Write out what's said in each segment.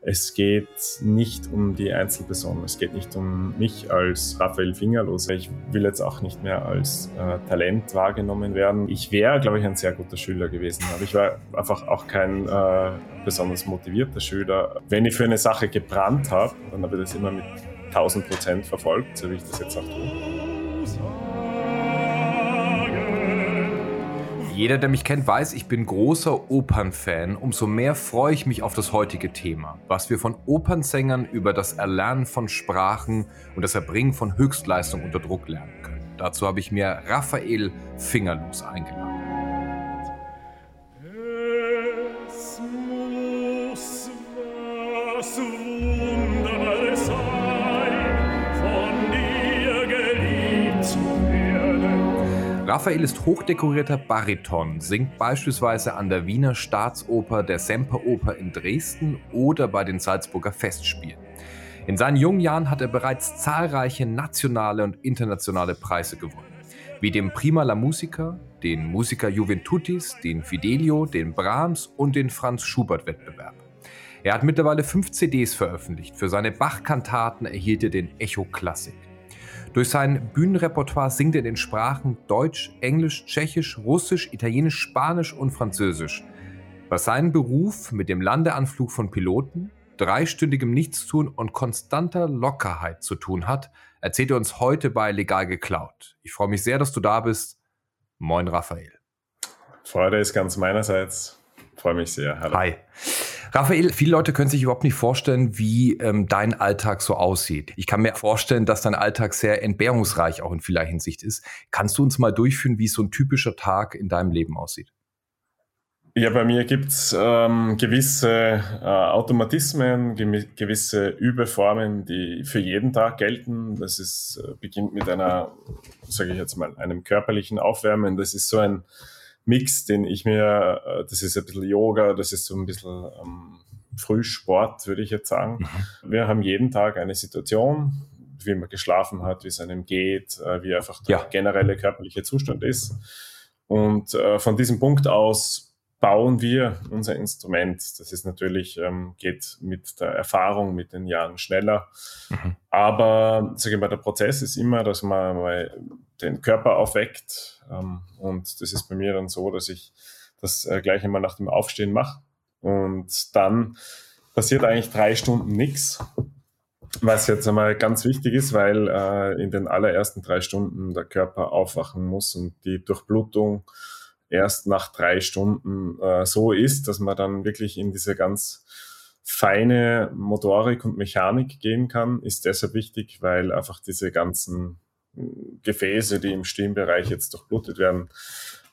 es geht nicht um die Einzelperson, es geht nicht um mich als Raphael Fingerlos. Ich will jetzt auch nicht mehr als äh, Talent wahrgenommen werden. Ich wäre, glaube ich, ein sehr guter Schüler gewesen, aber ich war einfach auch kein äh, besonders motivierter Schüler. Wenn ich für eine Sache gebrannt habe, dann habe ich das immer mit 1000 Prozent verfolgt, so wie ich das jetzt auch tue. Jeder, der mich kennt, weiß, ich bin großer Opernfan. Umso mehr freue ich mich auf das heutige Thema, was wir von Opernsängern über das Erlernen von Sprachen und das Erbringen von Höchstleistung unter Druck lernen können. Dazu habe ich mir Raphael Fingerlos eingeladen. Raphael ist hochdekorierter Bariton, singt beispielsweise an der Wiener Staatsoper, der Semperoper in Dresden oder bei den Salzburger Festspielen. In seinen jungen Jahren hat er bereits zahlreiche nationale und internationale Preise gewonnen, wie dem Prima la Musica, den Musica Juventutis, den Fidelio, den Brahms und den Franz Schubert Wettbewerb. Er hat mittlerweile fünf CDs veröffentlicht. Für seine Bach-Kantaten erhielt er den Echo Klassik. Durch sein Bühnenrepertoire singt er in den Sprachen Deutsch, Englisch, Tschechisch, Russisch, Italienisch, Spanisch und Französisch. Was seinen Beruf mit dem Landeanflug von Piloten, dreistündigem Nichtstun und konstanter Lockerheit zu tun hat, erzählt er uns heute bei Legal geklaut. Ich freue mich sehr, dass du da bist. Moin, Raphael. Freude ist ganz meinerseits. Freue mich sehr. Hallo. Hi. Raphael, viele Leute können sich überhaupt nicht vorstellen, wie ähm, dein Alltag so aussieht. Ich kann mir vorstellen, dass dein Alltag sehr entbehrungsreich auch in vieler Hinsicht ist. Kannst du uns mal durchführen, wie so ein typischer Tag in deinem Leben aussieht? Ja, bei mir gibt es ähm, gewisse äh, Automatismen, gewisse Übeformen, die für jeden Tag gelten. Das ist, äh, beginnt mit einer, sage ich jetzt mal, einem körperlichen Aufwärmen. Das ist so ein Mix, den ich mir, äh, das ist ein bisschen Yoga, das ist so ein bisschen ähm, Frühsport, würde ich jetzt sagen. Mhm. Wir haben jeden Tag eine Situation, wie man geschlafen hat, wie es einem geht, äh, wie einfach der ja. generelle körperliche Zustand ist. Und äh, von diesem Punkt aus bauen wir unser Instrument. Das ist natürlich, ähm, geht mit der Erfahrung, mit den Jahren schneller. Mhm. Aber sage ich mal, der Prozess ist immer, dass man den Körper aufweckt. Ähm, und das ist bei mir dann so, dass ich das äh, gleich einmal nach dem Aufstehen mache. Und dann passiert eigentlich drei Stunden nichts. Was jetzt einmal ganz wichtig ist, weil äh, in den allerersten drei Stunden der Körper aufwachen muss und die Durchblutung erst nach drei Stunden äh, so ist, dass man dann wirklich in diese ganz feine Motorik und Mechanik gehen kann, ist deshalb wichtig, weil einfach diese ganzen Gefäße, die im Stimmbereich jetzt durchblutet werden,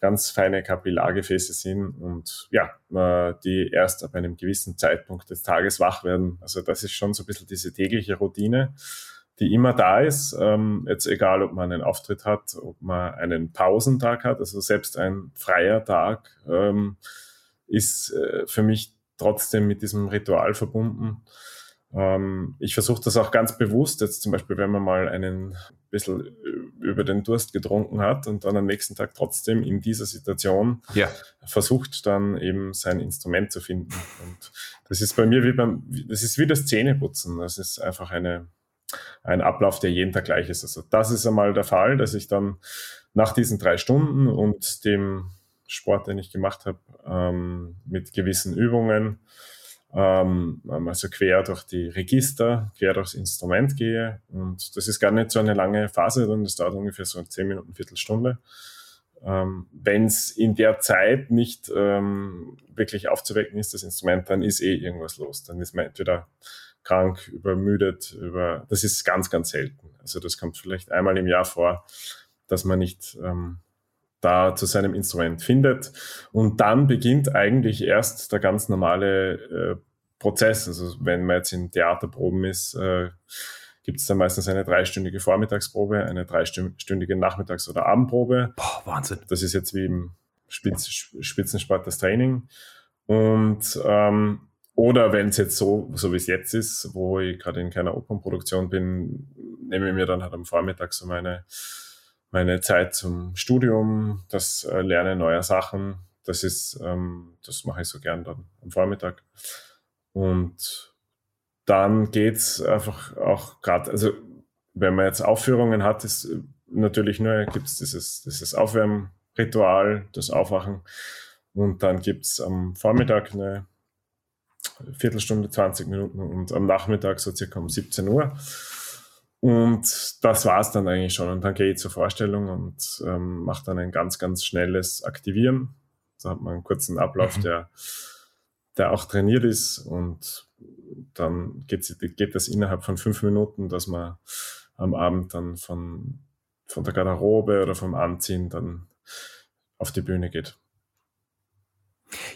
ganz feine Kapillargefäße sind und ja, äh, die erst ab einem gewissen Zeitpunkt des Tages wach werden. Also das ist schon so ein bisschen diese tägliche Routine die immer da ist. Ähm, jetzt egal, ob man einen Auftritt hat, ob man einen Pausentag hat, also selbst ein freier Tag ähm, ist äh, für mich trotzdem mit diesem Ritual verbunden. Ähm, ich versuche das auch ganz bewusst, jetzt zum Beispiel, wenn man mal einen bisschen über den Durst getrunken hat und dann am nächsten Tag trotzdem in dieser Situation ja. versucht dann eben sein Instrument zu finden. Und das ist bei mir wie beim, das ist wie das Zähneputzen. Das ist einfach eine, ein Ablauf, der jeden Tag gleich ist. Also das ist einmal der Fall, dass ich dann nach diesen drei Stunden und dem Sport, den ich gemacht habe, ähm, mit gewissen Übungen, ähm, also quer durch die Register, quer durchs Instrument gehe. Und das ist gar nicht so eine lange Phase, dann das dauert ungefähr so zehn Minuten, Viertelstunde. Ähm, Wenn es in der Zeit nicht ähm, wirklich aufzuwecken ist, das Instrument, dann ist eh irgendwas los. Dann ist man entweder krank, übermüdet, über, das ist ganz, ganz selten. Also das kommt vielleicht einmal im Jahr vor, dass man nicht ähm, da zu seinem Instrument findet. Und dann beginnt eigentlich erst der ganz normale äh, Prozess. Also wenn man jetzt in Theaterproben ist, äh, gibt es dann meistens eine dreistündige Vormittagsprobe, eine dreistündige Nachmittags- oder Abendprobe. Boah, Wahnsinn. Das ist jetzt wie im Spitz Spitzensport das Training. Und ähm, oder wenn es jetzt so, so wie es jetzt ist, wo ich gerade in keiner Opernproduktion bin, nehme ich mir dann halt am Vormittag so meine, meine Zeit zum Studium, das äh, Lernen neuer Sachen. Das ist, ähm, das mache ich so gern dann am Vormittag. Und dann geht es einfach auch gerade, also wenn man jetzt Aufführungen hat, ist natürlich nur, gibt es dieses, dieses Aufwärmritual, das Aufwachen. Und dann gibt es am Vormittag eine Viertelstunde, 20 Minuten und am Nachmittag so circa um 17 Uhr. Und das war es dann eigentlich schon. Und dann gehe ich zur Vorstellung und ähm, mache dann ein ganz, ganz schnelles Aktivieren. Da hat man einen kurzen Ablauf, mhm. der, der auch trainiert ist. Und dann geht, geht das innerhalb von fünf Minuten, dass man am Abend dann von, von der Garderobe oder vom Anziehen dann auf die Bühne geht.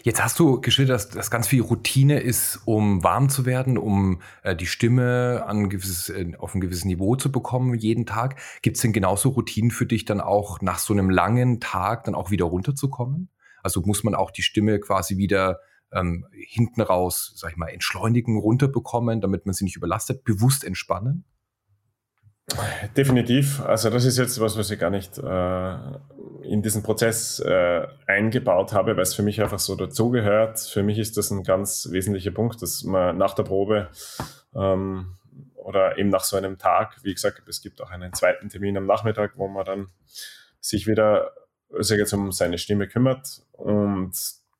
Jetzt hast du geschildert, dass das ganz viel Routine ist, um warm zu werden, um äh, die Stimme an gewisses, äh, auf ein gewisses Niveau zu bekommen jeden Tag. Gibt es denn genauso Routinen für dich dann auch nach so einem langen Tag dann auch wieder runterzukommen? Also muss man auch die Stimme quasi wieder ähm, hinten raus, sag ich mal, entschleunigen, runterbekommen, damit man sie nicht überlastet, bewusst entspannen? Definitiv. Also das ist jetzt was, was ich gar nicht äh, in diesen Prozess äh, eingebaut habe, weil es für mich einfach so dazugehört. Für mich ist das ein ganz wesentlicher Punkt, dass man nach der Probe ähm, oder eben nach so einem Tag, wie gesagt, es gibt auch einen zweiten Termin am Nachmittag, wo man dann sich wieder also jetzt um seine Stimme kümmert und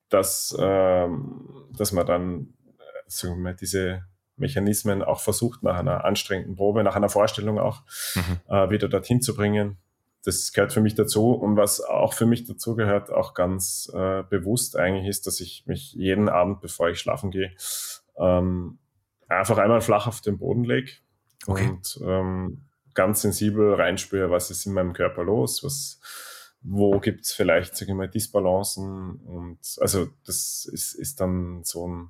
dass, ähm, dass man dann äh, wir, diese Mechanismen auch versucht, nach einer anstrengenden Probe, nach einer Vorstellung auch mhm. äh, wieder dorthin zu bringen. Das gehört für mich dazu. Und was auch für mich dazu gehört, auch ganz äh, bewusst eigentlich ist, dass ich mich jeden Abend, bevor ich schlafen gehe, ähm, einfach einmal flach auf den Boden lege okay. und ähm, ganz sensibel reinspüre, was ist in meinem Körper los, was, wo gibt es vielleicht, sage ich mal, Disbalancen und also das ist, ist dann so ein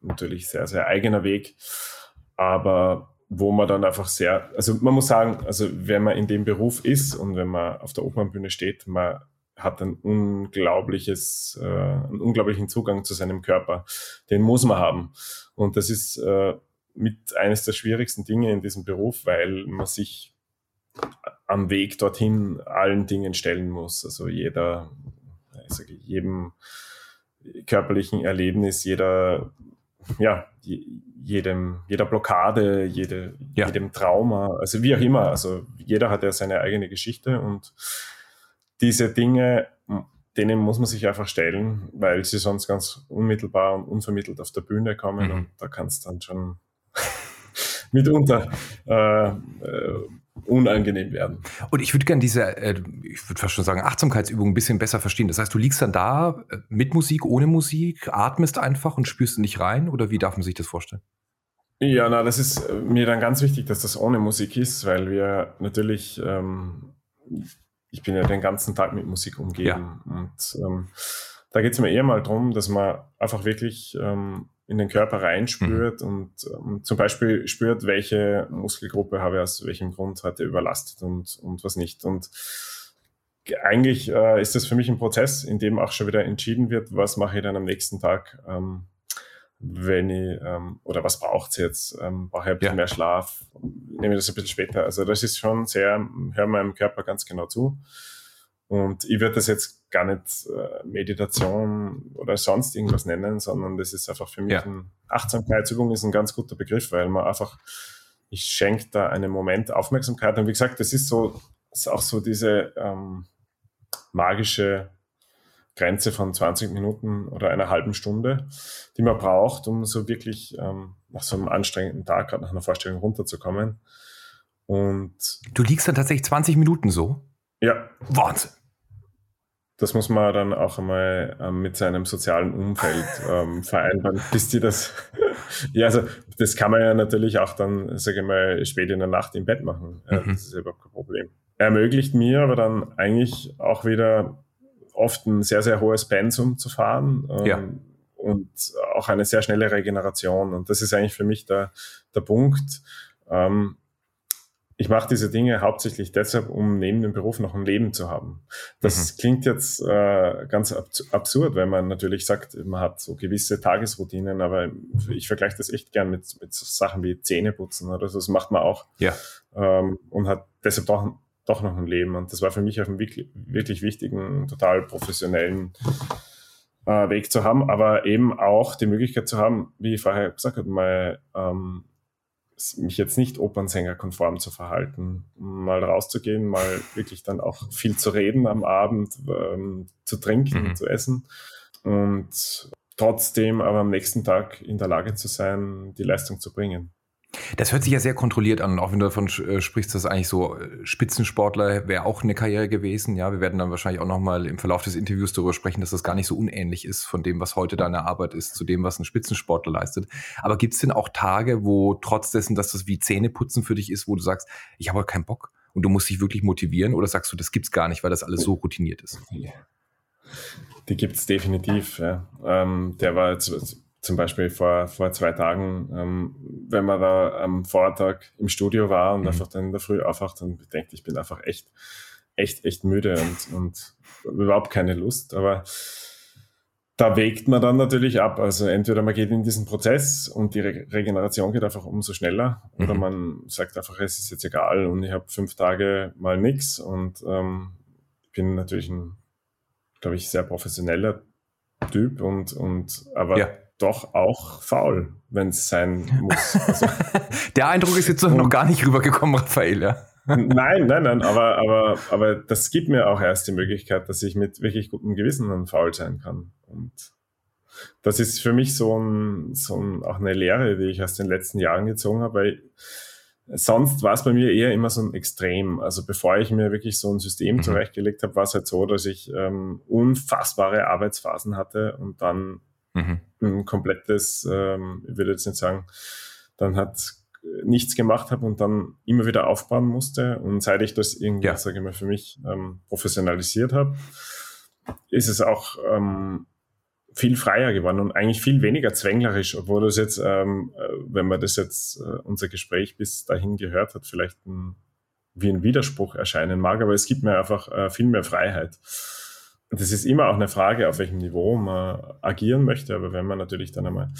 natürlich sehr, sehr eigener Weg, aber wo man dann einfach sehr, also man muss sagen, also wenn man in dem Beruf ist und wenn man auf der Opernbühne steht, man hat ein unglaubliches, äh, einen unglaublichen Zugang zu seinem Körper. Den muss man haben. Und das ist äh, mit eines der schwierigsten Dinge in diesem Beruf, weil man sich am Weg dorthin allen Dingen stellen muss. Also jeder, ich sage, jedem körperlichen Erlebnis, jeder ja, jedem, jeder Blockade, jede, ja. jedem Trauma, also wie auch immer. Also jeder hat ja seine eigene Geschichte und diese Dinge, denen muss man sich einfach stellen, weil sie sonst ganz unmittelbar und unvermittelt auf der Bühne kommen mhm. und da kannst dann schon mitunter äh, äh, unangenehm werden. Und ich würde gerne diese, äh, ich würde fast schon sagen, Achtsamkeitsübung ein bisschen besser verstehen. Das heißt, du liegst dann da äh, mit Musik, ohne Musik, atmest einfach und spürst nicht rein oder wie darf man sich das vorstellen? Ja, na, das ist äh, mir dann ganz wichtig, dass das ohne Musik ist, weil wir natürlich, ähm, ich bin ja den ganzen Tag mit Musik umgeben ja. und ähm, da geht es mir eher mal darum, dass man einfach wirklich ähm, in den Körper reinspürt mhm. und um, zum Beispiel spürt, welche Muskelgruppe habe ich aus welchem Grund heute überlastet und, und was nicht. Und eigentlich äh, ist das für mich ein Prozess, in dem auch schon wieder entschieden wird, was mache ich dann am nächsten Tag, ähm, wenn ich, ähm, oder was braucht es jetzt? Ähm, brauche ich ein bisschen ja. mehr Schlaf? Nehme ich das ein bisschen später? Also das ist schon sehr, höre meinem Körper ganz genau zu. Und ich würde das jetzt gar nicht äh, Meditation oder sonst irgendwas nennen, sondern das ist einfach für mich ja. ein Achtsamkeitsübung ist ein ganz guter Begriff, weil man einfach, ich schenke da einen Moment Aufmerksamkeit. Und wie gesagt, das ist so, ist auch so diese ähm, magische Grenze von 20 Minuten oder einer halben Stunde, die man braucht, um so wirklich ähm, nach so einem anstrengenden Tag, gerade nach einer Vorstellung runterzukommen. Und du liegst dann tatsächlich 20 Minuten so? Ja. Wahnsinn. Das muss man dann auch einmal ähm, mit seinem sozialen Umfeld ähm, vereinbaren, bis die das. ja, also das kann man ja natürlich auch dann, sage ich mal, spät in der Nacht im Bett machen. Mhm. das ist überhaupt kein Problem. Ermöglicht mir aber dann eigentlich auch wieder oft ein sehr, sehr hohes Pensum zu fahren. Ähm, ja. Und auch eine sehr schnelle Regeneration. Und das ist eigentlich für mich der, der Punkt. Ähm, ich mache diese Dinge hauptsächlich deshalb, um neben dem Beruf noch ein Leben zu haben. Das mhm. klingt jetzt äh, ganz absurd, wenn man natürlich sagt, man hat so gewisse Tagesroutinen, aber ich vergleiche das echt gern mit, mit so Sachen wie Zähneputzen oder so. Das macht man auch. Ja. Ähm, und hat deshalb doch, doch noch ein Leben. Und das war für mich auf einem wirklich, wirklich wichtigen, total professionellen äh, Weg zu haben, aber eben auch die Möglichkeit zu haben, wie ich vorher gesagt habe, mal ähm, mich jetzt nicht Opernsänger-konform zu verhalten, mal rauszugehen, mal wirklich dann auch viel zu reden am Abend, ähm, zu trinken, mhm. zu essen und trotzdem aber am nächsten Tag in der Lage zu sein, die Leistung zu bringen. Das hört sich ja sehr kontrolliert an, auch wenn du davon äh, sprichst, dass eigentlich so äh, Spitzensportler wäre auch eine Karriere gewesen. Ja, wir werden dann wahrscheinlich auch nochmal im Verlauf des Interviews darüber sprechen, dass das gar nicht so unähnlich ist von dem, was heute deine Arbeit ist, zu dem, was ein Spitzensportler leistet. Aber gibt es denn auch Tage, wo trotz dessen, dass das wie Zähneputzen für dich ist, wo du sagst, ich habe keinen Bock und du musst dich wirklich motivieren oder sagst du, das gibt's gar nicht, weil das alles so routiniert ist? Die gibt es definitiv. Ja. Ähm, der war jetzt zum Beispiel vor, vor zwei Tagen, ähm, wenn man da am Vortag im Studio war und mhm. einfach dann in der Früh aufwacht und denkt, ich bin einfach echt, echt, echt müde und, und überhaupt keine Lust. Aber da wägt man dann natürlich ab. Also entweder man geht in diesen Prozess und die Re Regeneration geht einfach umso schneller, mhm. oder man sagt einfach, es ist jetzt egal und ich habe fünf Tage mal nichts und ähm, bin natürlich ein, glaube ich, sehr professioneller Typ und, und aber ja doch auch faul, wenn es sein muss. Also, Der Eindruck ist jetzt noch gar nicht rübergekommen, Raphael, ja. nein, nein, nein, aber, aber, aber das gibt mir auch erst die Möglichkeit, dass ich mit wirklich gutem Gewissen dann faul sein kann. Und das ist für mich so, ein, so ein, auch eine Lehre, die ich aus den letzten Jahren gezogen habe, weil sonst war es bei mir eher immer so ein Extrem. Also bevor ich mir wirklich so ein System mhm. zurechtgelegt habe, war es halt so, dass ich ähm, unfassbare Arbeitsphasen hatte und dann mhm. ein komplettes, ähm, ich würde jetzt nicht sagen, dann hat nichts gemacht habe und dann immer wieder aufbauen musste. Und seit ich das irgendwie, ja. sage ich mal, für mich ähm, professionalisiert habe, ist es auch ähm, viel freier geworden und eigentlich viel weniger zwänglerisch, obwohl das jetzt, ähm, äh, wenn man das jetzt, äh, unser Gespräch bis dahin gehört hat, vielleicht ein, wie ein Widerspruch erscheinen mag, aber es gibt mir einfach äh, viel mehr Freiheit das ist immer auch eine Frage, auf welchem Niveau man agieren möchte. Aber wenn man natürlich dann einmal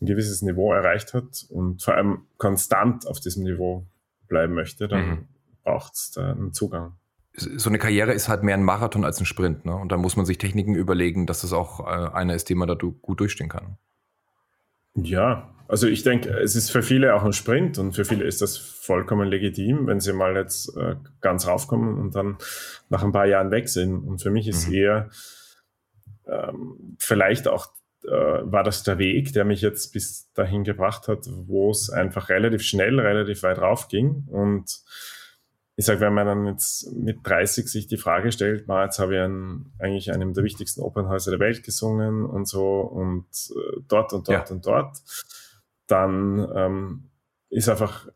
ein gewisses Niveau erreicht hat und vor allem konstant auf diesem Niveau bleiben möchte, dann mhm. braucht es da einen Zugang. So eine Karriere ist halt mehr ein Marathon als ein Sprint. Ne? Und da muss man sich Techniken überlegen, dass das auch äh, einer ist, den man da gut durchstehen kann. Ja, also ich denke, es ist für viele auch ein Sprint und für viele ist das vollkommen legitim, wenn sie mal jetzt äh, ganz raufkommen und dann nach ein paar Jahren weg sind. Und für mich ist mhm. eher ähm, vielleicht auch äh, war das der Weg, der mich jetzt bis dahin gebracht hat, wo es einfach relativ schnell, relativ weit rauf ging. Und ich sage, wenn man dann jetzt mit 30 sich die Frage stellt, mal jetzt habe ich an eigentlich einem der wichtigsten Opernhäuser der Welt gesungen und so und äh, dort und dort ja. und dort dann ähm, ist einfach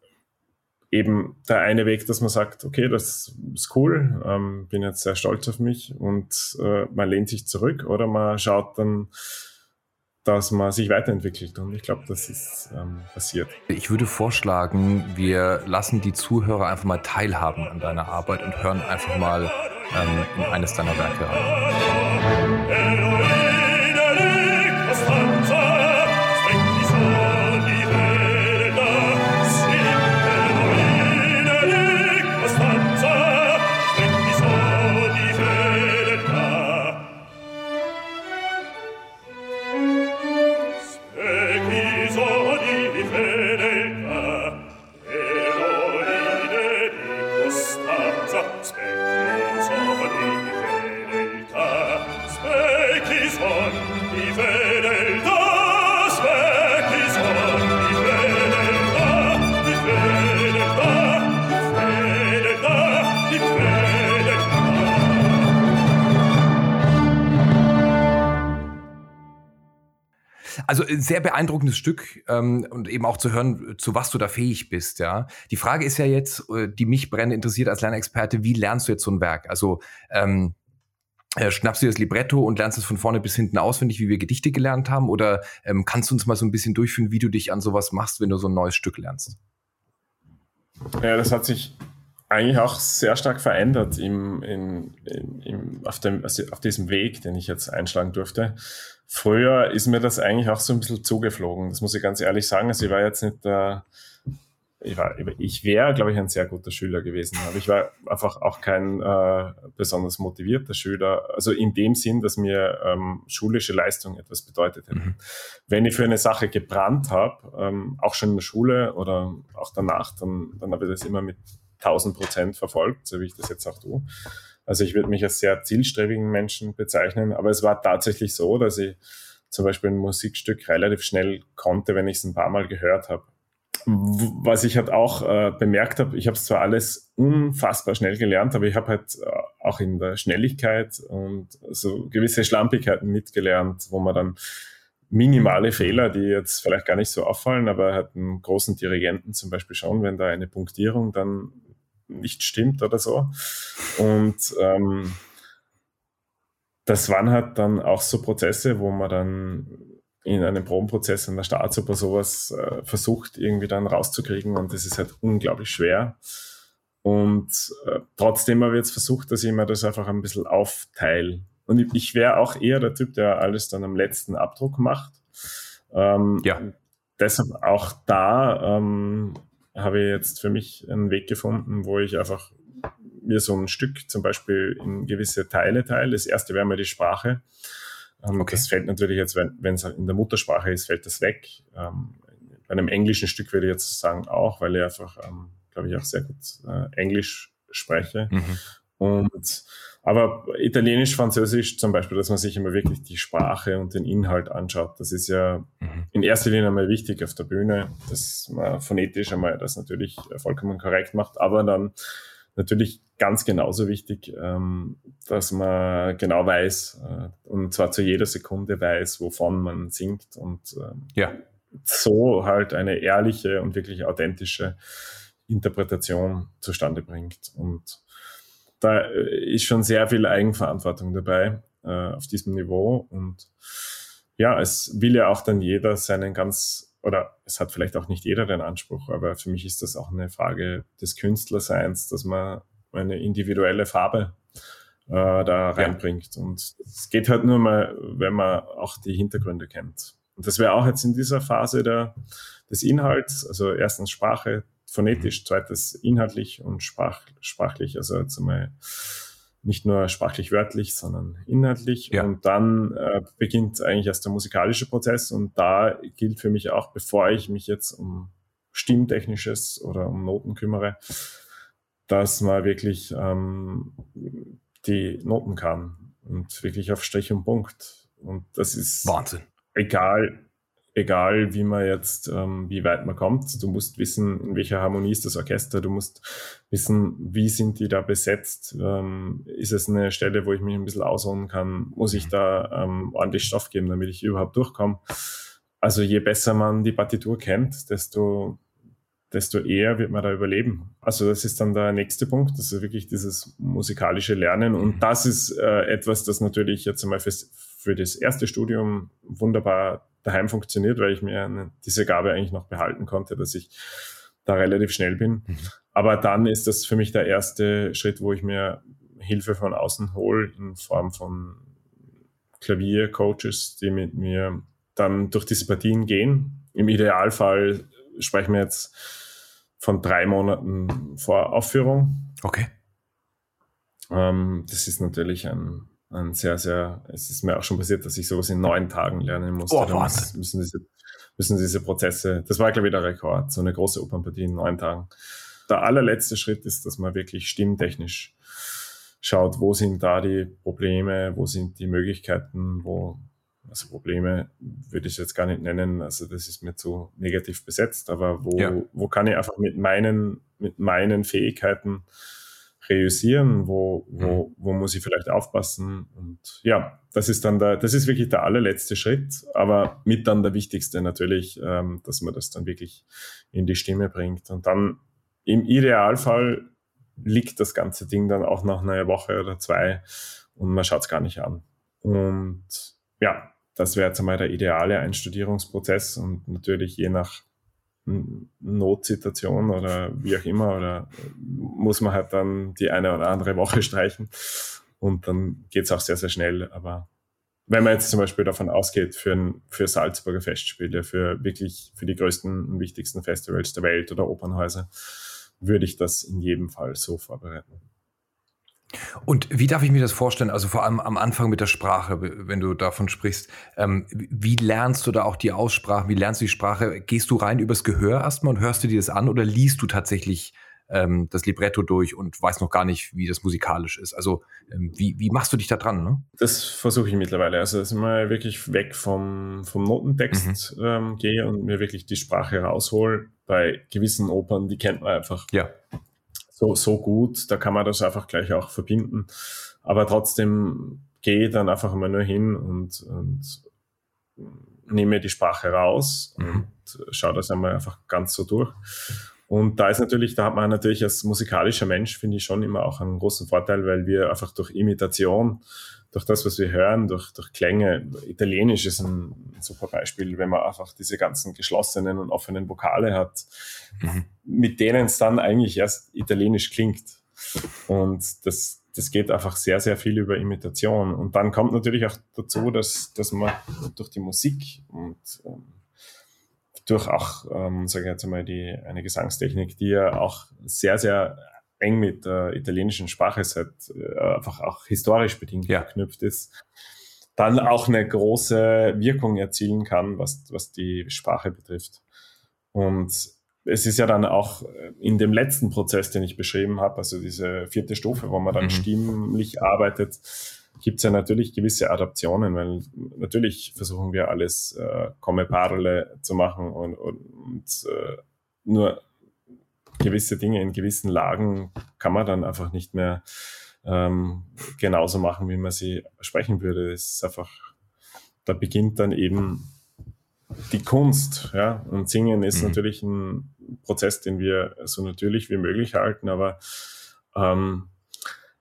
eben der eine Weg, dass man sagt, okay, das ist cool, ähm, bin jetzt sehr stolz auf mich und äh, man lehnt sich zurück oder man schaut dann, dass man sich weiterentwickelt und ich glaube, das ist ähm, passiert. Ich würde vorschlagen, wir lassen die Zuhörer einfach mal teilhaben an deiner Arbeit und hören einfach mal ähm, in eines deiner Werke rein. Also äh, sehr beeindruckendes Stück ähm, und eben auch zu hören, zu was du da fähig bist. Ja, die Frage ist ja jetzt, äh, die mich brennend interessiert als Lernexperte: Wie lernst du jetzt so ein Werk? Also ähm, äh, schnappst du das Libretto und lernst es von vorne bis hinten auswendig, wie wir Gedichte gelernt haben? Oder ähm, kannst du uns mal so ein bisschen durchführen, wie du dich an sowas machst, wenn du so ein neues Stück lernst? Ja, das hat sich eigentlich auch sehr stark verändert im, in, im, auf, dem, also auf diesem Weg, den ich jetzt einschlagen durfte. Früher ist mir das eigentlich auch so ein bisschen zugeflogen, das muss ich ganz ehrlich sagen. Also ich war jetzt nicht der, ich, war, ich wäre, glaube ich, ein sehr guter Schüler gewesen, aber ich war einfach auch kein äh, besonders motivierter Schüler. Also in dem Sinn, dass mir ähm, schulische Leistung etwas bedeutet hätte. Mhm. Wenn ich für eine Sache gebrannt habe, ähm, auch schon in der Schule oder auch danach, dann, dann habe ich das immer mit 1000 Prozent verfolgt, so wie ich das jetzt auch tue. Also ich würde mich als sehr zielstrebigen Menschen bezeichnen, aber es war tatsächlich so, dass ich zum Beispiel ein Musikstück relativ schnell konnte, wenn ich es ein paar Mal gehört habe was ich halt auch äh, bemerkt habe, ich habe es zwar alles unfassbar schnell gelernt, aber ich habe halt äh, auch in der Schnelligkeit und so gewisse Schlampigkeiten mitgelernt, wo man dann minimale Fehler, die jetzt vielleicht gar nicht so auffallen, aber halt einen großen Dirigenten zum Beispiel schon, wenn da eine Punktierung dann nicht stimmt oder so. Und ähm, das waren halt dann auch so Prozesse, wo man dann in einem Probenprozess in der Staatsoper sowas äh, versucht irgendwie dann rauszukriegen und das ist halt unglaublich schwer. Und äh, trotzdem habe ich jetzt versucht, dass ich mir das einfach ein bisschen aufteile. Und ich, ich wäre auch eher der Typ, der alles dann am letzten Abdruck macht. Ähm, ja. Deshalb auch da ähm, habe ich jetzt für mich einen Weg gefunden, wo ich einfach mir so ein Stück zum Beispiel in gewisse Teile teile. Das erste wäre mal die Sprache. Ähm, okay. Das fällt natürlich jetzt, wenn es in der Muttersprache ist, fällt das weg. Ähm, bei einem englischen Stück würde ich jetzt sagen auch, weil ich einfach, ähm, glaube ich, auch sehr gut äh, Englisch spreche. Mhm. Und aber Italienisch, Französisch zum Beispiel, dass man sich immer wirklich die Sprache und den Inhalt anschaut, das ist ja mhm. in erster Linie einmal wichtig auf der Bühne, dass man phonetisch einmal das natürlich vollkommen korrekt macht, aber dann natürlich ganz genauso wichtig, ähm, dass man genau weiß, äh, und zwar zu jeder Sekunde weiß, wovon man singt und ähm, ja. so halt eine ehrliche und wirklich authentische Interpretation zustande bringt. Und da ist schon sehr viel Eigenverantwortung dabei äh, auf diesem Niveau. Und ja, es will ja auch dann jeder seinen ganz oder es hat vielleicht auch nicht jeder den Anspruch, aber für mich ist das auch eine Frage des Künstlerseins, dass man eine individuelle Farbe äh, da reinbringt. Ja. Und es geht halt nur mal, wenn man auch die Hintergründe kennt. Und das wäre auch jetzt in dieser Phase der, des Inhalts, also erstens Sprache, phonetisch, zweites inhaltlich und sprach, sprachlich, also jetzt einmal nicht nur sprachlich wörtlich, sondern inhaltlich. Ja. Und dann äh, beginnt eigentlich erst der musikalische Prozess und da gilt für mich auch, bevor ich mich jetzt um Stimmtechnisches oder um Noten kümmere, dass man wirklich ähm, die Noten kann und wirklich auf Strich und Punkt. Und das ist Wahnsinn. Egal, egal wie man jetzt, ähm, wie weit man kommt. Du musst wissen, in welcher Harmonie ist das Orchester. Du musst wissen, wie sind die da besetzt. Ähm, ist es eine Stelle, wo ich mich ein bisschen ausruhen kann? Muss ich da ähm, ordentlich Stoff geben, damit ich überhaupt durchkomme? Also je besser man die Partitur kennt, desto desto eher wird man da überleben. Also das ist dann der nächste Punkt, das ist wirklich dieses musikalische Lernen und mhm. das ist äh, etwas, das natürlich jetzt einmal fürs, für das erste Studium wunderbar daheim funktioniert, weil ich mir diese Gabe eigentlich noch behalten konnte, dass ich da relativ schnell bin. Mhm. Aber dann ist das für mich der erste Schritt, wo ich mir Hilfe von außen hole in Form von Klaviercoaches, die mit mir dann durch diese Partien gehen. Im Idealfall sprechen wir jetzt von drei Monaten vor Aufführung. Okay. Ähm, das ist natürlich ein, ein sehr, sehr, es ist mir auch schon passiert, dass ich sowas in neun Tagen lernen musste. Oh, was? Müssen diese, müssen diese Prozesse, das war, glaube ich, der Rekord, so eine große Opernpartie in neun Tagen. Der allerletzte Schritt ist, dass man wirklich stimmtechnisch schaut, wo sind da die Probleme, wo sind die Möglichkeiten, wo, also Probleme würde ich jetzt gar nicht nennen, also das ist mir zu negativ besetzt, aber wo, ja. wo kann ich einfach mit meinen, mit meinen Fähigkeiten reüssieren, wo, wo, mhm. wo muss ich vielleicht aufpassen und ja, das ist dann der, das ist wirklich der allerletzte Schritt, aber mit dann der wichtigste natürlich, ähm, dass man das dann wirklich in die Stimme bringt und dann im Idealfall liegt das ganze Ding dann auch nach einer Woche oder zwei und man schaut es gar nicht an. Und ja, das wäre jetzt einmal der ideale Einstudierungsprozess und natürlich je nach Notsituation oder wie auch immer, oder muss man halt dann die eine oder andere Woche streichen und dann geht es auch sehr, sehr schnell. Aber wenn man jetzt zum Beispiel davon ausgeht, für, ein, für Salzburger Festspiele, für wirklich für die größten und wichtigsten Festivals der Welt oder Opernhäuser, würde ich das in jedem Fall so vorbereiten. Und wie darf ich mir das vorstellen? Also vor allem am Anfang mit der Sprache, wenn du davon sprichst. Ähm, wie lernst du da auch die Aussprache? Wie lernst du die Sprache? Gehst du rein übers Gehör erstmal und hörst du dir das an oder liest du tatsächlich ähm, das Libretto durch und weißt noch gar nicht, wie das musikalisch ist? Also ähm, wie, wie machst du dich da dran? Ne? Das versuche ich mittlerweile. Also dass ich mal wirklich weg vom, vom Notentext mhm. ähm, gehe und mir wirklich die Sprache raushol. Bei gewissen Opern, die kennt man einfach. Ja so, so gut, da kann man das einfach gleich auch verbinden. Aber trotzdem gehe dann einfach mal nur hin und, und nehme die Sprache raus mhm. und schaue das einmal einfach ganz so durch. Und da ist natürlich, da hat man natürlich als musikalischer Mensch, finde ich schon immer auch einen großen Vorteil, weil wir einfach durch Imitation durch das, was wir hören, durch, durch Klänge. Italienisch ist ein super Beispiel, wenn man einfach diese ganzen geschlossenen und offenen Vokale hat, mhm. mit denen es dann eigentlich erst italienisch klingt. Und das, das geht einfach sehr, sehr viel über Imitation. Und dann kommt natürlich auch dazu, dass, dass man durch die Musik und ähm, durch auch, ähm, sage ich jetzt einmal, die, eine Gesangstechnik, die ja auch sehr, sehr eng mit der italienischen Sprache seit äh, einfach auch historisch bedingt ja. verknüpft ist, dann auch eine große Wirkung erzielen kann, was, was die Sprache betrifft. Und es ist ja dann auch in dem letzten Prozess, den ich beschrieben habe, also diese vierte Stufe, wo man dann mhm. stimmlich arbeitet, gibt es ja natürlich gewisse Adaptionen, weil natürlich versuchen wir alles äh, komme parallel zu machen und, und, und äh, nur gewisse Dinge in gewissen Lagen kann man dann einfach nicht mehr ähm, genauso machen, wie man sie sprechen würde. Es ist einfach, da beginnt dann eben die Kunst, ja. Und Singen ist mhm. natürlich ein Prozess, den wir so natürlich wie möglich halten, aber ähm,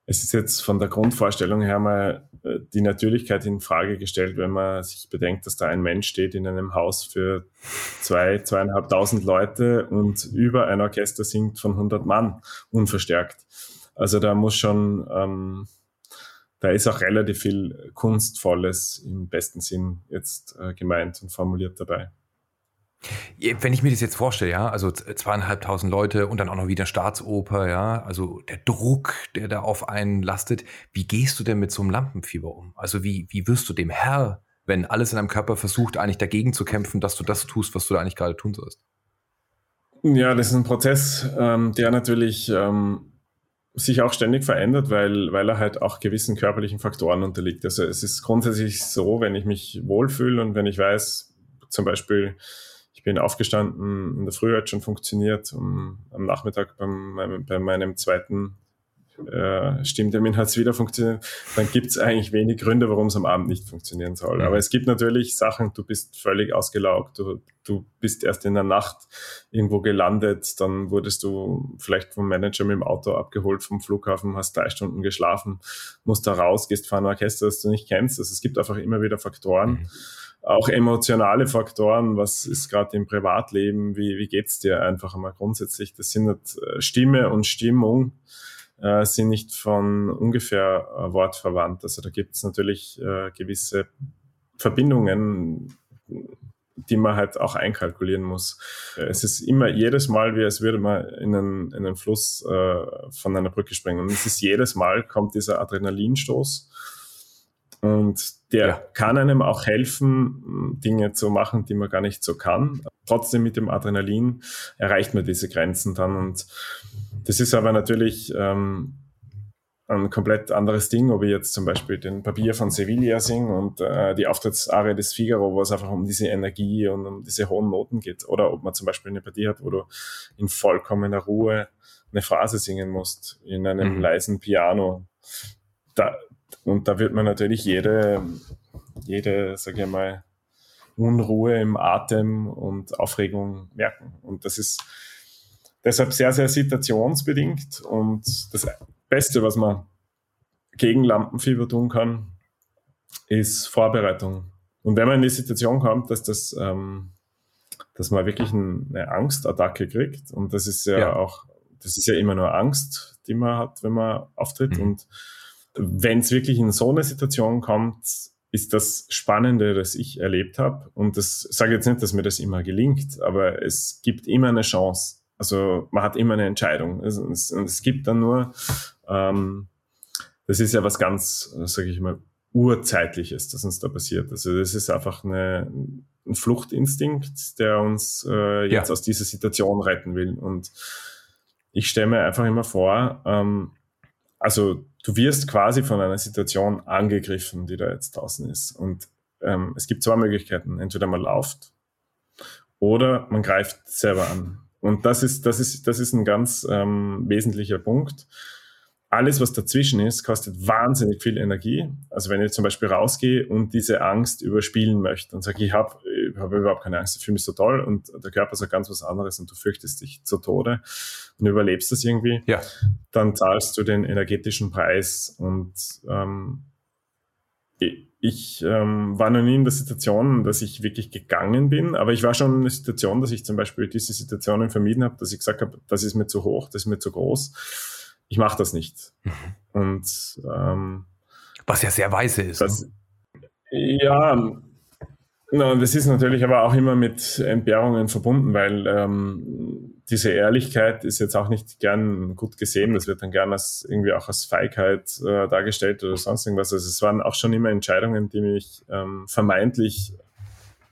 es ist jetzt von der Grundvorstellung her mal äh, die Natürlichkeit in Frage gestellt, wenn man sich bedenkt, dass da ein Mensch steht in einem Haus für zwei, zweieinhalbtausend Leute und über ein Orchester singt von 100 Mann unverstärkt. Also da muss schon, ähm, da ist auch relativ viel Kunstvolles im besten Sinn jetzt äh, gemeint und formuliert dabei. Wenn ich mir das jetzt vorstelle, ja, also zweieinhalbtausend Leute und dann auch noch wieder Staatsoper, ja, also der Druck, der da auf einen lastet, wie gehst du denn mit so einem Lampenfieber um? Also wie, wie wirst du dem Herr, wenn alles in deinem Körper versucht, eigentlich dagegen zu kämpfen, dass du das tust, was du da eigentlich gerade tun sollst? Ja, das ist ein Prozess, ähm, der natürlich ähm, sich auch ständig verändert, weil, weil er halt auch gewissen körperlichen Faktoren unterliegt. Also es ist grundsätzlich so, wenn ich mich wohlfühle und wenn ich weiß, zum Beispiel, bin aufgestanden, in der Früh hat schon funktioniert, um, am Nachmittag beim, bei meinem zweiten äh, Stimmtermin hat es wieder funktioniert, dann gibt es eigentlich wenig Gründe, warum es am Abend nicht funktionieren soll. Mhm. Aber es gibt natürlich Sachen, du bist völlig ausgelaugt, du, du bist erst in der Nacht irgendwo gelandet, dann wurdest du vielleicht vom Manager mit dem Auto abgeholt vom Flughafen, hast drei Stunden geschlafen, musst da raus, gehst vor ein Orchester, das du nicht kennst. Also es gibt einfach immer wieder Faktoren. Mhm auch emotionale Faktoren, was ist gerade im Privatleben, wie, wie geht's dir einfach einmal grundsätzlich. Das sind nicht äh, Stimme und Stimmung äh, sind nicht von ungefähr äh, wortverwandt. Also da gibt es natürlich äh, gewisse Verbindungen, die man halt auch einkalkulieren muss. Es ist immer jedes Mal, wie als würde man in einen, in einen Fluss äh, von einer Brücke springen. Und es ist jedes Mal kommt dieser Adrenalinstoß und der ja. kann einem auch helfen, Dinge zu machen, die man gar nicht so kann. Trotzdem mit dem Adrenalin erreicht man diese Grenzen dann. Und das ist aber natürlich ähm, ein komplett anderes Ding, ob ich jetzt zum Beispiel den Papier von Sevilla singe und äh, die Auftrittsarie des Figaro, wo es einfach um diese Energie und um diese hohen Noten geht. Oder ob man zum Beispiel eine Partie hat, wo du in vollkommener Ruhe eine Phrase singen musst, in einem mhm. leisen Piano. Da, und da wird man natürlich jede, jede, sage ich mal, Unruhe im Atem und Aufregung merken. Und das ist deshalb sehr, sehr situationsbedingt. Und das Beste, was man gegen Lampenfieber tun kann, ist Vorbereitung. Und wenn man in die Situation kommt, dass das, ähm, dass man wirklich eine Angstattacke kriegt, und das ist ja, ja, auch, das ist ja immer nur Angst, die man hat, wenn man auftritt. Mhm. Und wenn es wirklich in so eine Situation kommt, ist das Spannende, das ich erlebt habe. Und das sage jetzt nicht, dass mir das immer gelingt, aber es gibt immer eine Chance. Also man hat immer eine Entscheidung. Und es, es gibt dann nur, ähm, das ist ja was ganz, sage ich mal, urzeitliches, das uns da passiert. Also das ist einfach eine, ein Fluchtinstinkt, der uns äh, jetzt ja. aus dieser Situation retten will. Und ich stelle mir einfach immer vor, ähm, also du wirst quasi von einer Situation angegriffen, die da jetzt draußen ist. Und ähm, es gibt zwei Möglichkeiten. Entweder man läuft oder man greift selber an. Und das ist, das ist, das ist ein ganz ähm, wesentlicher Punkt alles, was dazwischen ist, kostet wahnsinnig viel Energie. Also wenn ich zum Beispiel rausgehe und diese Angst überspielen möchte und sage, ich habe hab überhaupt keine Angst, ich fühle mich so toll und der Körper sagt ganz was anderes und du fürchtest dich zu Tode und überlebst das irgendwie, ja. dann zahlst du den energetischen Preis. Und ähm, ich ähm, war noch nie in der Situation, dass ich wirklich gegangen bin, aber ich war schon in der Situation, dass ich zum Beispiel diese Situationen vermieden habe, dass ich gesagt habe, das ist mir zu hoch, das ist mir zu groß ich mache das nicht. Mhm. Und ähm, was ja sehr weise ist. Das, ne? Ja, na, das ist natürlich aber auch immer mit Entbehrungen verbunden, weil ähm, diese Ehrlichkeit ist jetzt auch nicht gern gut gesehen. Das wird dann gern als irgendwie auch als Feigheit äh, dargestellt oder sonst irgendwas. Also es waren auch schon immer Entscheidungen, die mich ähm, vermeintlich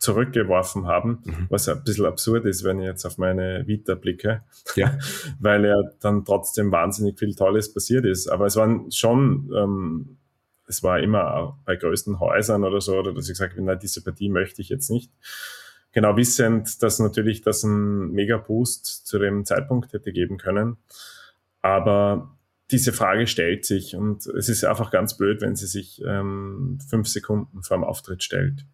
zurückgeworfen haben, mhm. was ein bisschen absurd ist, wenn ich jetzt auf meine Vita blicke, ja. weil ja dann trotzdem wahnsinnig viel Tolles passiert ist. Aber es waren schon, ähm, es war immer bei größten Häusern oder so, oder dass ich gesagt habe, na, diese Partie möchte ich jetzt nicht. Genau wissend, dass natürlich das ein Mega-Boost zu dem Zeitpunkt hätte geben können. Aber diese Frage stellt sich und es ist einfach ganz blöd, wenn sie sich ähm, fünf Sekunden vor dem Auftritt stellt.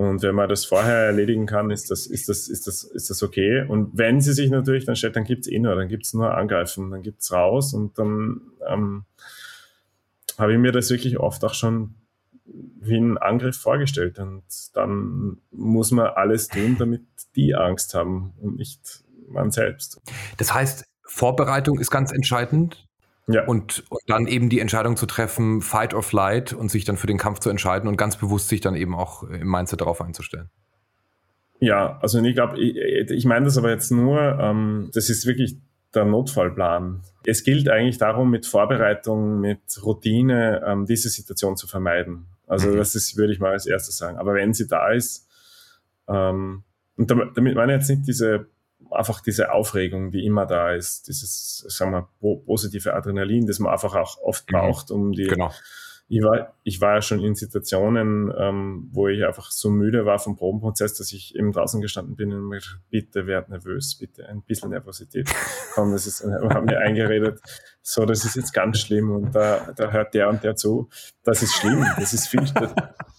Und wenn man das vorher erledigen kann, ist das, ist das, ist das, ist das okay. Und wenn sie sich natürlich dann stellt, dann gibt's eh nur, dann gibt's nur Angreifen, dann gibt's raus und dann ähm, habe ich mir das wirklich oft auch schon wie einen Angriff vorgestellt. Und dann muss man alles tun, damit die Angst haben und nicht man selbst. Das heißt, Vorbereitung ist ganz entscheidend. Ja. Und, und, dann eben die Entscheidung zu treffen, Fight or Flight und sich dann für den Kampf zu entscheiden und ganz bewusst sich dann eben auch im Mindset darauf einzustellen. Ja, also ich glaube, ich, ich meine das aber jetzt nur, ähm, das ist wirklich der Notfallplan. Es gilt eigentlich darum, mit Vorbereitung, mit Routine ähm, diese Situation zu vermeiden. Also mhm. das ist, würde ich mal als erstes sagen. Aber wenn sie da ist, ähm, und damit, damit meine ich jetzt nicht diese einfach diese Aufregung, die immer da ist, dieses, sagen wir, positive Adrenalin, das man einfach auch oft mhm. braucht, um die, genau ich war, ich war ja schon in Situationen, ähm, wo ich einfach so müde war vom Probenprozess, dass ich eben draußen gestanden bin und mir bitte werd nervös, bitte ein bisschen Nervosität. Komm, das ist, haben mir eingeredet, so, das ist jetzt ganz schlimm und da, da hört der und der zu. Das ist schlimm. Das ist viel,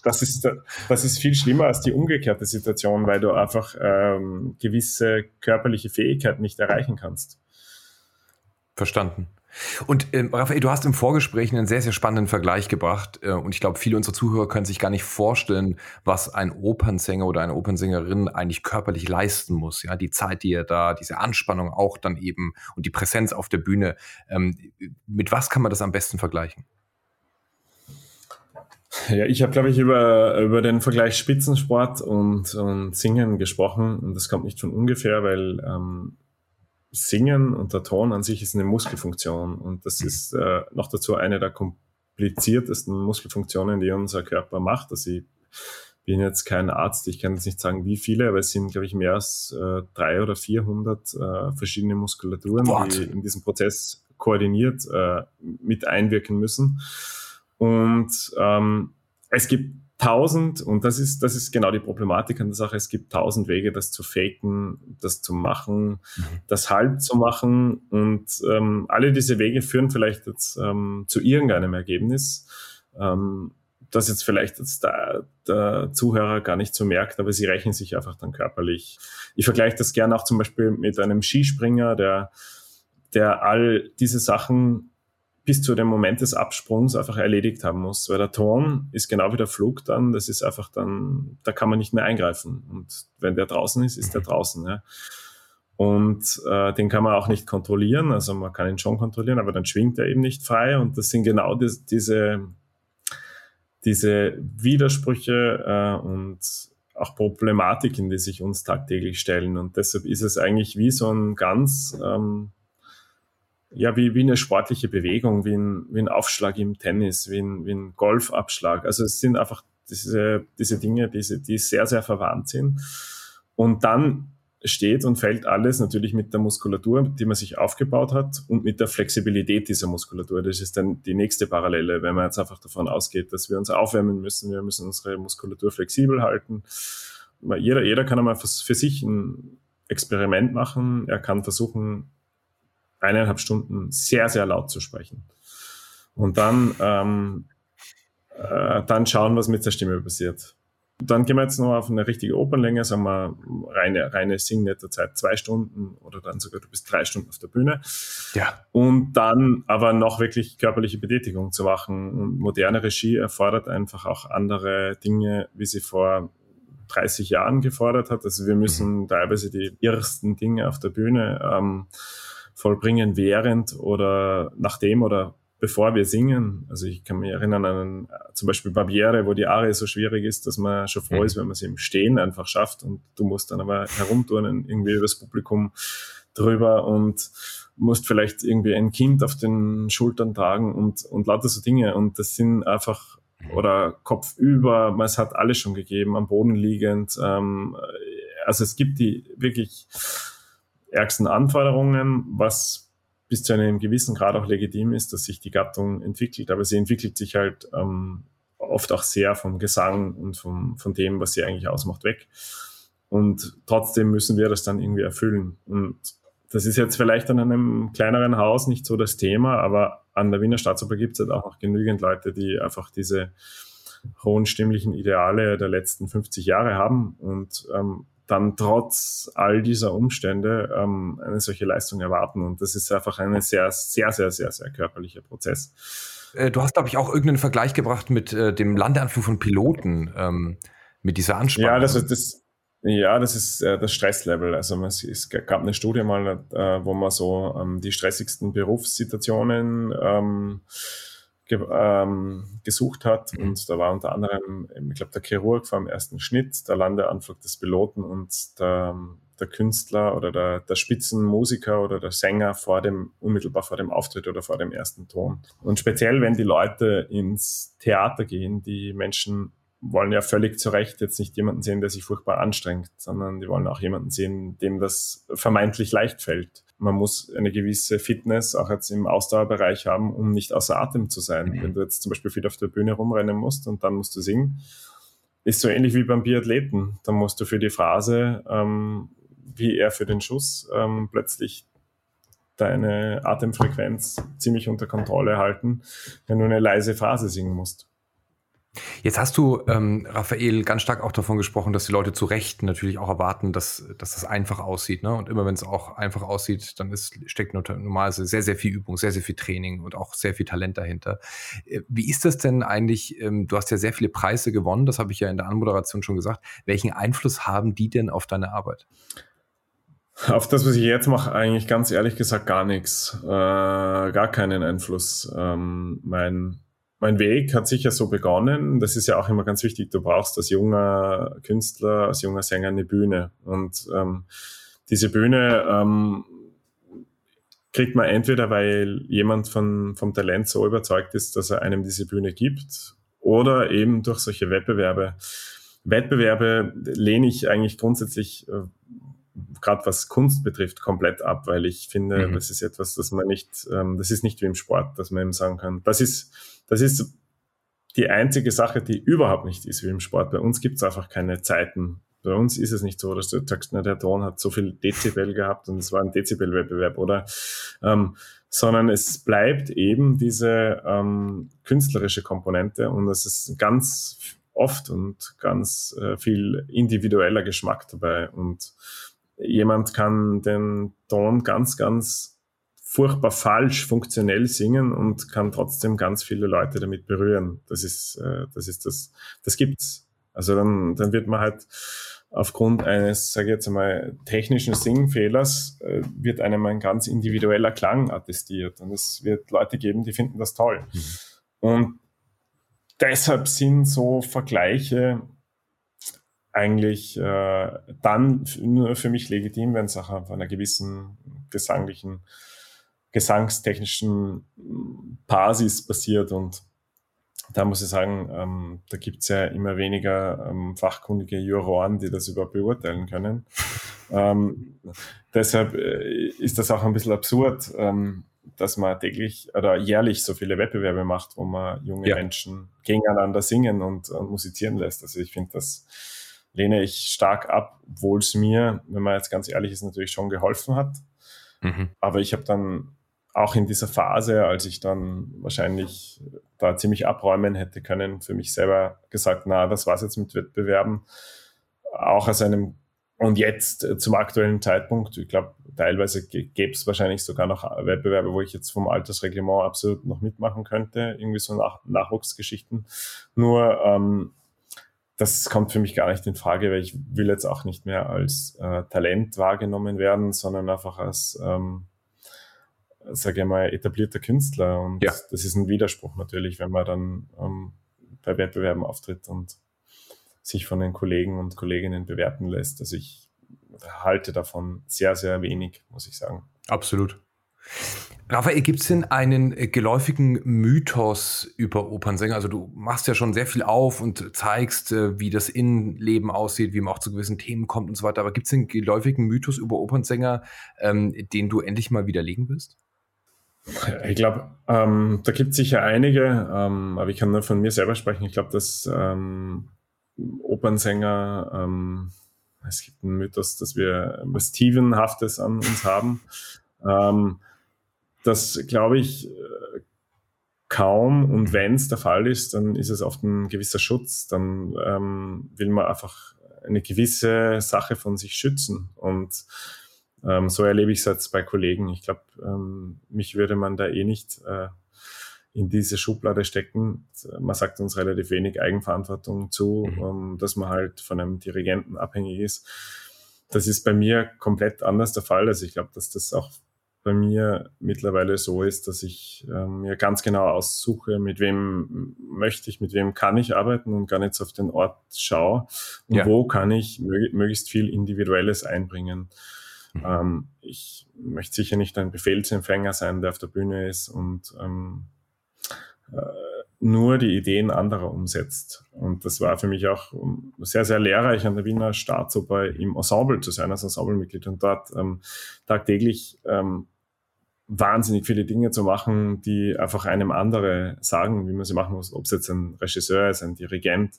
das ist, das ist viel schlimmer als die umgekehrte Situation, weil du einfach ähm, gewisse körperliche Fähigkeiten nicht erreichen kannst. Verstanden. Und ähm, Raphael, du hast im Vorgespräch einen sehr, sehr spannenden Vergleich gebracht. Äh, und ich glaube, viele unserer Zuhörer können sich gar nicht vorstellen, was ein Opernsänger oder eine Opernsängerin eigentlich körperlich leisten muss. Ja, die Zeit, die er da, diese Anspannung auch dann eben und die Präsenz auf der Bühne. Ähm, mit was kann man das am besten vergleichen? Ja, ich habe, glaube ich, über, über den Vergleich Spitzensport und, und Singen gesprochen. Und das kommt nicht von ungefähr, weil ähm, Singen und der Ton an sich ist eine Muskelfunktion und das ist äh, noch dazu eine der kompliziertesten Muskelfunktionen, die unser Körper macht. Also ich bin jetzt kein Arzt, ich kann jetzt nicht sagen, wie viele, aber es sind, glaube ich, mehr als äh, drei oder vierhundert äh, verschiedene Muskulaturen, What? die in diesem Prozess koordiniert äh, mit einwirken müssen. Und ähm, es gibt tausend, und das ist, das ist genau die Problematik an der Sache, es gibt tausend Wege, das zu faken, das zu machen, mhm. das halb zu machen. Und ähm, alle diese Wege führen vielleicht jetzt ähm, zu irgendeinem Ergebnis, ähm, das jetzt vielleicht jetzt der, der Zuhörer gar nicht so merkt, aber sie rächen sich einfach dann körperlich. Ich vergleiche das gerne auch zum Beispiel mit einem Skispringer, der, der all diese Sachen bis zu dem Moment des Absprungs einfach erledigt haben muss. Weil der Turm ist genau wie der Flug dann, das ist einfach dann, da kann man nicht mehr eingreifen. Und wenn der draußen ist, ist der mhm. draußen. Ja. Und äh, den kann man auch nicht kontrollieren, also man kann ihn schon kontrollieren, aber dann schwingt er eben nicht frei. Und das sind genau die, diese, diese Widersprüche äh, und auch Problematiken, die sich uns tagtäglich stellen. Und deshalb ist es eigentlich wie so ein ganz, ähm, ja, wie, wie eine sportliche Bewegung, wie ein, wie ein Aufschlag im Tennis, wie ein, wie ein Golfabschlag. Also es sind einfach diese, diese Dinge, diese, die sehr, sehr verwandt sind. Und dann steht und fällt alles natürlich mit der Muskulatur, die man sich aufgebaut hat und mit der Flexibilität dieser Muskulatur. Das ist dann die nächste Parallele, wenn man jetzt einfach davon ausgeht, dass wir uns aufwärmen müssen, wir müssen unsere Muskulatur flexibel halten. Jeder, jeder kann einmal für, für sich ein Experiment machen. Er kann versuchen, eineinhalb Stunden sehr, sehr laut zu sprechen. Und dann, ähm, äh, dann schauen, was mit der Stimme passiert. Dann gehen wir jetzt noch auf eine richtige Opernlänge, sagen wir reine, reine Sing-Netto-Zeit zwei Stunden oder dann sogar du bist drei Stunden auf der Bühne. Ja. Und dann aber noch wirklich körperliche Betätigung zu machen. Und moderne Regie erfordert einfach auch andere Dinge, wie sie vor 30 Jahren gefordert hat. Also wir müssen mhm. teilweise die ersten Dinge auf der Bühne ähm, vollbringen, während oder nachdem oder bevor wir singen. Also ich kann mich erinnern an zum Beispiel Barbiere, wo die Arie so schwierig ist, dass man schon froh mhm. ist, wenn man sie im Stehen einfach schafft und du musst dann aber herumturnen, irgendwie übers Publikum drüber und musst vielleicht irgendwie ein Kind auf den Schultern tragen und, und lauter so Dinge. Und das sind einfach, oder Kopf über, man es hat alles schon gegeben, am Boden liegend. Ähm, also es gibt die wirklich ärgsten Anforderungen, was bis zu einem gewissen Grad auch legitim ist, dass sich die Gattung entwickelt. Aber sie entwickelt sich halt ähm, oft auch sehr vom Gesang und vom, von dem, was sie eigentlich ausmacht, weg. Und trotzdem müssen wir das dann irgendwie erfüllen. Und das ist jetzt vielleicht an einem kleineren Haus nicht so das Thema, aber an der Wiener Staatsoper gibt es halt auch noch genügend Leute, die einfach diese hohen stimmlichen Ideale der letzten 50 Jahre haben und ähm, dann trotz all dieser Umstände ähm, eine solche Leistung erwarten. Und das ist einfach ein sehr, sehr, sehr, sehr, sehr körperlicher Prozess. Äh, du hast, glaube ich, auch irgendeinen Vergleich gebracht mit äh, dem Landeanflug von Piloten, ähm, mit dieser Anspannung. Ja, das, das, ja, das ist äh, das Stresslevel. Also man, es gab eine Studie mal, äh, wo man so ähm, die stressigsten Berufssituationen ähm, ge ähm, gesucht hat. Mhm. Und da war unter anderem, ich glaube, der Chirurg vor dem ersten Schnitt, der Landeanflug des Piloten und der, der Künstler oder der, der Spitzenmusiker oder der Sänger vor dem, unmittelbar vor dem Auftritt oder vor dem ersten Ton. Und speziell, wenn die Leute ins Theater gehen, die Menschen wollen ja völlig zu Recht jetzt nicht jemanden sehen, der sich furchtbar anstrengt, sondern die wollen auch jemanden sehen, dem das vermeintlich leicht fällt. Man muss eine gewisse Fitness auch jetzt im Ausdauerbereich haben, um nicht außer Atem zu sein. Mhm. Wenn du jetzt zum Beispiel viel auf der Bühne rumrennen musst und dann musst du singen, ist so ähnlich wie beim Biathleten. Dann musst du für die Phrase, ähm, wie er für den Schuss, ähm, plötzlich deine Atemfrequenz ziemlich unter Kontrolle halten, wenn du eine leise Phrase singen musst. Jetzt hast du, ähm, Raphael, ganz stark auch davon gesprochen, dass die Leute zu Recht natürlich auch erwarten, dass, dass das einfach aussieht. Ne? Und immer wenn es auch einfach aussieht, dann ist, steckt normalerweise sehr, sehr viel Übung, sehr, sehr viel Training und auch sehr viel Talent dahinter. Äh, wie ist das denn eigentlich? Ähm, du hast ja sehr viele Preise gewonnen, das habe ich ja in der Anmoderation schon gesagt. Welchen Einfluss haben die denn auf deine Arbeit? Auf das, was ich jetzt mache, eigentlich ganz ehrlich gesagt gar nichts. Äh, gar keinen Einfluss. Ähm, mein mein Weg hat sicher so begonnen. Das ist ja auch immer ganz wichtig. Du brauchst als junger Künstler, als junger Sänger eine Bühne. Und ähm, diese Bühne ähm, kriegt man entweder, weil jemand von, vom Talent so überzeugt ist, dass er einem diese Bühne gibt, oder eben durch solche Wettbewerbe. Wettbewerbe lehne ich eigentlich grundsätzlich, äh, gerade was Kunst betrifft, komplett ab, weil ich finde, mhm. das ist etwas, das man nicht, ähm, das ist nicht wie im Sport, dass man eben sagen kann, das ist das ist die einzige Sache, die überhaupt nicht ist wie im Sport. Bei uns gibt es einfach keine Zeiten. Bei uns ist es nicht so, dass du sagst, na, der Ton hat so viel Dezibel gehabt und es war ein Dezibelwettbewerb, oder? Ähm, sondern es bleibt eben diese ähm, künstlerische Komponente und es ist ganz oft und ganz äh, viel individueller Geschmack dabei und jemand kann den Ton ganz, ganz furchtbar falsch funktionell singen und kann trotzdem ganz viele Leute damit berühren. Das ist, äh, das ist das, das gibt's. Also dann, dann wird man halt aufgrund eines, sage ich jetzt einmal, technischen Singfehlers, äh, wird einem ein ganz individueller Klang attestiert. Und es wird Leute geben, die finden das toll. Mhm. Und deshalb sind so Vergleiche eigentlich äh, dann nur für mich legitim, wenn es auch auf einer gewissen gesanglichen, gesangstechnischen Basis passiert. Und da muss ich sagen, ähm, da gibt es ja immer weniger ähm, fachkundige Juroren, die das überhaupt beurteilen können. ähm, deshalb äh, ist das auch ein bisschen absurd, ähm, dass man täglich oder jährlich so viele Wettbewerbe macht, wo man junge ja. Menschen gegeneinander singen und, und musizieren lässt. Also ich finde das lehne ich stark ab, obwohl es mir, wenn man jetzt ganz ehrlich ist, natürlich schon geholfen hat. Mhm. Aber ich habe dann auch in dieser Phase, als ich dann wahrscheinlich da ziemlich abräumen hätte können, für mich selber gesagt, na, das war's jetzt mit Wettbewerben. Auch aus einem, und jetzt äh, zum aktuellen Zeitpunkt, ich glaube, teilweise gäbe es wahrscheinlich sogar noch Wettbewerbe, wo ich jetzt vom Altersreglement absolut noch mitmachen könnte, irgendwie so Nach Nachwuchsgeschichten. Nur ähm, das kommt für mich gar nicht in Frage, weil ich will jetzt auch nicht mehr als äh, Talent wahrgenommen werden, sondern einfach als, ähm, sage ich mal, etablierter Künstler. Und ja. das ist ein Widerspruch natürlich, wenn man dann ähm, bei Wettbewerben auftritt und sich von den Kollegen und Kolleginnen bewerten lässt. Also ich halte davon sehr, sehr wenig, muss ich sagen. Absolut. Raphael, gibt es denn einen geläufigen Mythos über Opernsänger? Also du machst ja schon sehr viel auf und zeigst, äh, wie das Innenleben aussieht, wie man auch zu gewissen Themen kommt und so weiter. Aber gibt es einen geläufigen Mythos über Opernsänger, ähm, den du endlich mal widerlegen wirst? Ich glaube, ähm, da gibt es sicher einige, ähm, aber ich kann nur von mir selber sprechen. Ich glaube, dass ähm, Opernsänger, ähm, es gibt einen Mythos, dass wir was Stevenhaftes an uns haben. Ähm, das glaube ich äh, kaum. Und wenn es der Fall ist, dann ist es oft ein gewisser Schutz. Dann ähm, will man einfach eine gewisse Sache von sich schützen. Und ähm, so erlebe ich es jetzt bei Kollegen. Ich glaube, ähm, mich würde man da eh nicht äh, in diese Schublade stecken. Man sagt uns relativ wenig Eigenverantwortung zu, mhm. um, dass man halt von einem Dirigenten abhängig ist. Das ist bei mir komplett anders der Fall. Also ich glaube, dass das auch bei mir mittlerweile so ist, dass ich äh, mir ganz genau aussuche, mit wem möchte ich, mit wem kann ich arbeiten und gar nicht so auf den Ort schaue und ja. wo kann ich möglichst viel Individuelles einbringen. Mhm. Ähm, ich möchte sicher nicht ein Befehlsempfänger sein, der auf der Bühne ist und ähm, äh, nur die Ideen anderer umsetzt. Und das war für mich auch sehr, sehr lehrreich an der Wiener Staatsoper im Ensemble zu sein, als Ensemblemitglied und dort ähm, tagtäglich ähm, wahnsinnig viele Dinge zu machen, die einfach einem andere sagen, wie man sie machen muss, ob es jetzt ein Regisseur ist, ein Dirigent,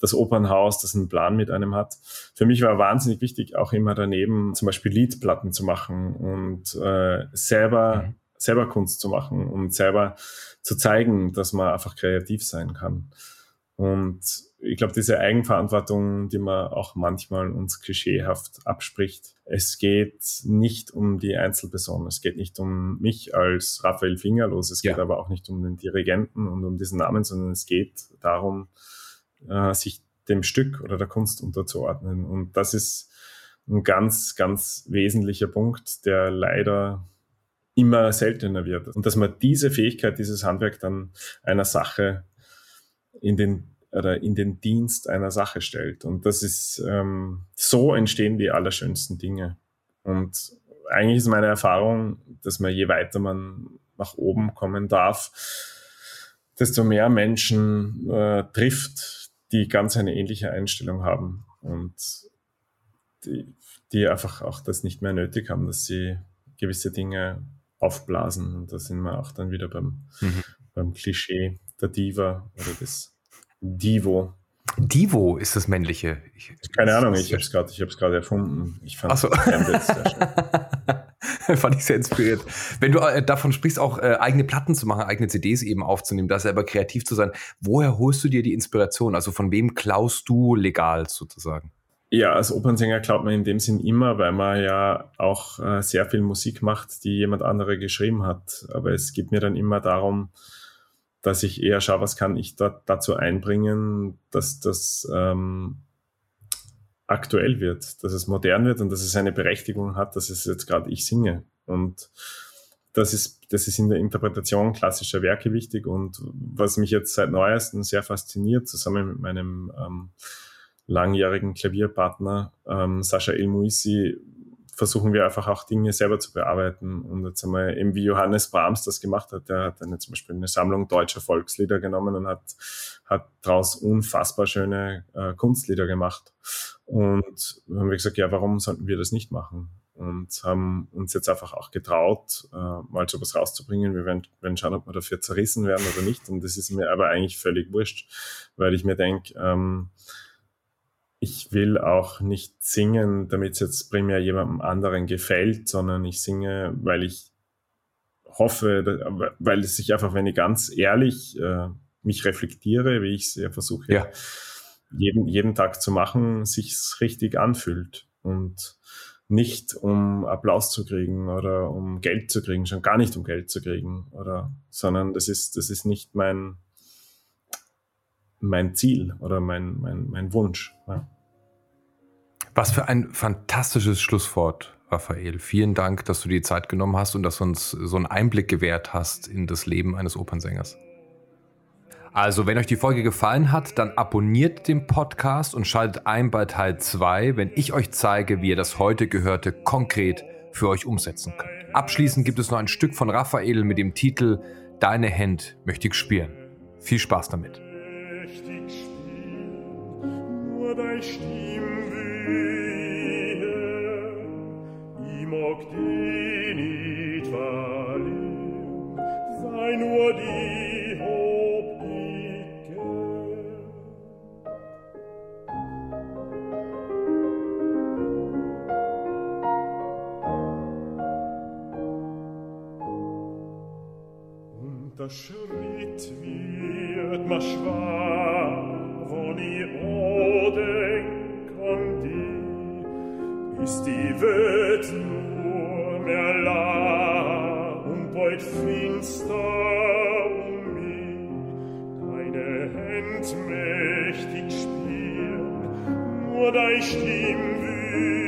das Opernhaus, das einen Plan mit einem hat. Für mich war wahnsinnig wichtig, auch immer daneben zum Beispiel Liedplatten zu machen und äh, selber, mhm. selber Kunst zu machen und selber zu zeigen, dass man einfach kreativ sein kann. Und ich glaube, diese Eigenverantwortung, die man auch manchmal uns klischeehaft abspricht, es geht nicht um die Einzelperson, es geht nicht um mich als Raphael Fingerlos, es geht ja. aber auch nicht um den Dirigenten und um diesen Namen, sondern es geht darum, äh, sich dem Stück oder der Kunst unterzuordnen. Und das ist ein ganz, ganz wesentlicher Punkt, der leider immer seltener wird. Und dass man diese Fähigkeit, dieses Handwerk dann einer Sache in den oder in den Dienst einer Sache stellt. Und das ist ähm, so entstehen die allerschönsten Dinge. Und eigentlich ist meine Erfahrung, dass man je weiter man nach oben kommen darf, desto mehr Menschen äh, trifft, die ganz eine ähnliche Einstellung haben und die, die einfach auch das nicht mehr nötig haben, dass sie gewisse Dinge aufblasen. Und da sind wir auch dann wieder beim, mhm. beim Klischee der Diva oder des Divo. Divo ist das männliche. Ich, Keine Ahnung, ich habe es gerade, ich habe es gerade erfunden. Ich fand so. fand ich sehr inspiriert. Wenn du äh, davon sprichst, auch äh, eigene Platten zu machen, eigene CDs eben aufzunehmen, da selber kreativ zu sein, woher holst du dir die Inspiration? Also von wem klaust du legal sozusagen? Ja, als Opernsänger klaut man in dem Sinn immer, weil man ja auch äh, sehr viel Musik macht, die jemand andere geschrieben hat. Aber es geht mir dann immer darum, dass ich eher schaue, was kann ich da, dazu einbringen, dass das ähm, aktuell wird, dass es modern wird und dass es eine Berechtigung hat, dass es jetzt gerade ich singe. Und das ist, das ist in der Interpretation klassischer Werke wichtig und was mich jetzt seit neuestem sehr fasziniert, zusammen mit meinem ähm, langjährigen Klavierpartner ähm, Sascha El Muisi, versuchen wir einfach auch Dinge selber zu bearbeiten. Und jetzt einmal eben wie Johannes Brahms das gemacht hat, der hat dann zum Beispiel eine Sammlung deutscher Volkslieder genommen und hat, hat daraus unfassbar schöne äh, Kunstlieder gemacht. Und haben wir gesagt, ja, warum sollten wir das nicht machen? Und haben uns jetzt einfach auch getraut, äh, mal so was rauszubringen. Wir werden, werden schauen, ob wir dafür zerrissen werden oder nicht. Und das ist mir aber eigentlich völlig wurscht, weil ich mir denke, ähm, ich will auch nicht singen, damit es jetzt primär jemandem anderen gefällt, sondern ich singe, weil ich hoffe, weil es sich einfach, wenn ich ganz ehrlich äh, mich reflektiere, wie ich es ja versuche, ja. Jeden, jeden Tag zu machen, sich richtig anfühlt und nicht um Applaus zu kriegen oder um Geld zu kriegen, schon gar nicht um Geld zu kriegen oder, sondern das ist, das ist nicht mein, mein Ziel oder mein, mein, mein Wunsch. Ja. Was für ein fantastisches Schlusswort, Raphael. Vielen Dank, dass du dir die Zeit genommen hast und dass du uns so einen Einblick gewährt hast in das Leben eines Opernsängers. Also, wenn euch die Folge gefallen hat, dann abonniert den Podcast und schaltet ein bei Teil 2, wenn ich euch zeige, wie ihr das heute Gehörte konkret für euch umsetzen könnt. Abschließend gibt es noch ein Stück von Raphael mit dem Titel Deine Hand möchte ich spüren. Viel Spaß damit. mächtig spielen, nur dein Stimm wehe. I mag die nicht verlieren, sei nur die Hob Und das wird ma schwach, wo ode o denk an die welt nur mehr la, und beut finster um mi, deine Händ mächtig spielen, nur dein Stimm wie